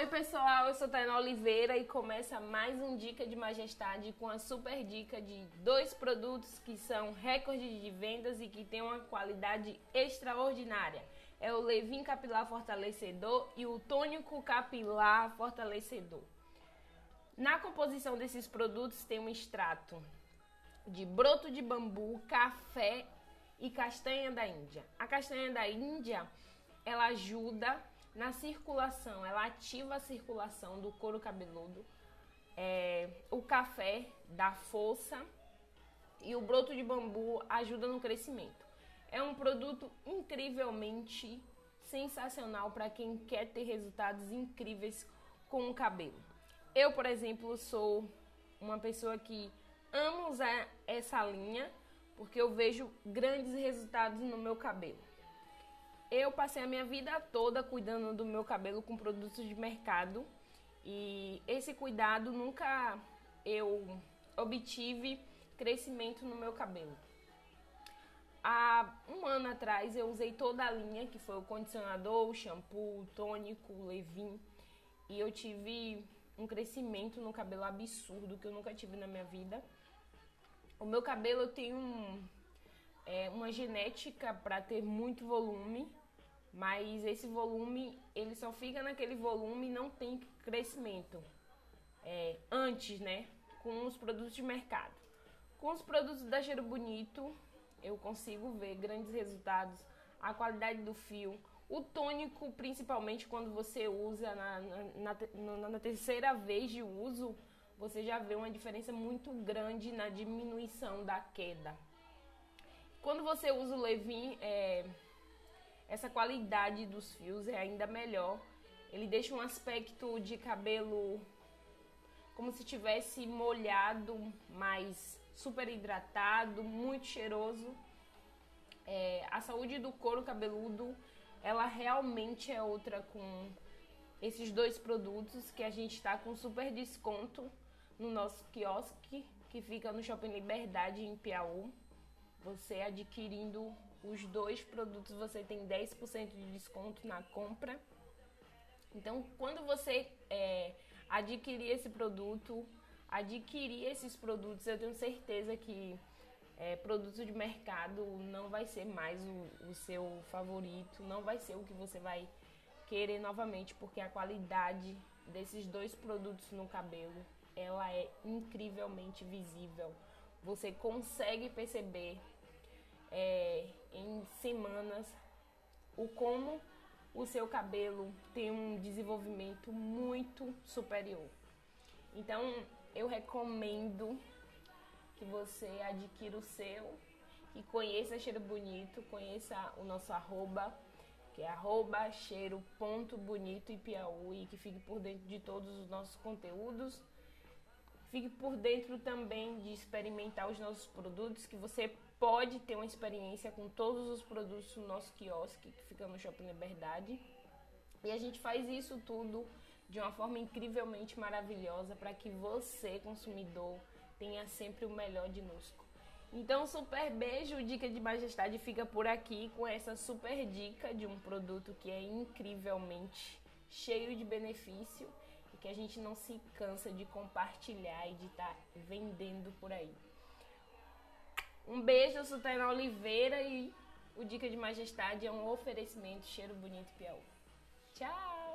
Oi pessoal, eu sou Tainá Oliveira e começa mais um Dica de Majestade com a super dica de dois produtos que são recordes de vendas e que têm uma qualidade extraordinária. É o Levin Capilar Fortalecedor e o Tônico Capilar Fortalecedor. Na composição desses produtos tem um extrato de broto de bambu, café e castanha da Índia. A castanha da Índia, ela ajuda na circulação, ela ativa a circulação do couro cabeludo. É, o café dá força e o broto de bambu ajuda no crescimento. É um produto incrivelmente sensacional para quem quer ter resultados incríveis com o cabelo. Eu, por exemplo, sou uma pessoa que amo usar essa linha porque eu vejo grandes resultados no meu cabelo. Eu passei a minha vida toda cuidando do meu cabelo com produtos de mercado e esse cuidado nunca eu obtive crescimento no meu cabelo. Há um ano atrás eu usei toda a linha, que foi o condicionador, o shampoo, o tônico, o Levin, e eu tive um crescimento no cabelo absurdo que eu nunca tive na minha vida. O meu cabelo tem um, é, uma genética para ter muito volume, mas esse volume ele só fica naquele volume e não tem crescimento. É, antes, né? Com os produtos de mercado. Com os produtos da Cheiro Bonito, eu consigo ver grandes resultados. A qualidade do fio, o tônico, principalmente quando você usa na, na, na, na terceira vez de uso, você já vê uma diferença muito grande na diminuição da queda. Quando você usa o Levin, é, essa qualidade dos fios é ainda melhor. Ele deixa um aspecto de cabelo como se tivesse molhado, mas super hidratado, muito cheiroso. É, a saúde do couro cabeludo, ela realmente é outra com esses dois produtos que a gente está com super desconto no nosso quiosque que fica no Shopping Liberdade em Piauí. Você adquirindo os dois produtos, você tem 10% de desconto na compra. Então, quando você é, adquirir esse produto, adquirir esses produtos, eu tenho certeza que é, produto de mercado não vai ser mais o, o seu favorito, não vai ser o que você vai querer novamente, porque a qualidade desses dois produtos no cabelo ela é incrivelmente visível. Você consegue perceber é, em semanas o como o seu cabelo tem um desenvolvimento muito superior. Então eu recomendo que você adquira o seu e conheça Cheiro Bonito, conheça o nosso arroba, que é arroba cheiro.bonito e Piauí, que fique por dentro de todos os nossos conteúdos Fique por dentro também de experimentar os nossos produtos, que você pode ter uma experiência com todos os produtos do nosso quiosque, que fica no Shopping Liberdade. E a gente faz isso tudo de uma forma incrivelmente maravilhosa para que você, consumidor, tenha sempre o melhor de nosco. Então, super beijo, Dica de Majestade fica por aqui com essa super dica de um produto que é incrivelmente cheio de benefício e que a gente não se cansa de compartilhar e de estar tá vendendo por aí. Um beijo, eu sou Tainá Oliveira e o Dica de Majestade é um oferecimento cheiro bonito Piauí. Tchau!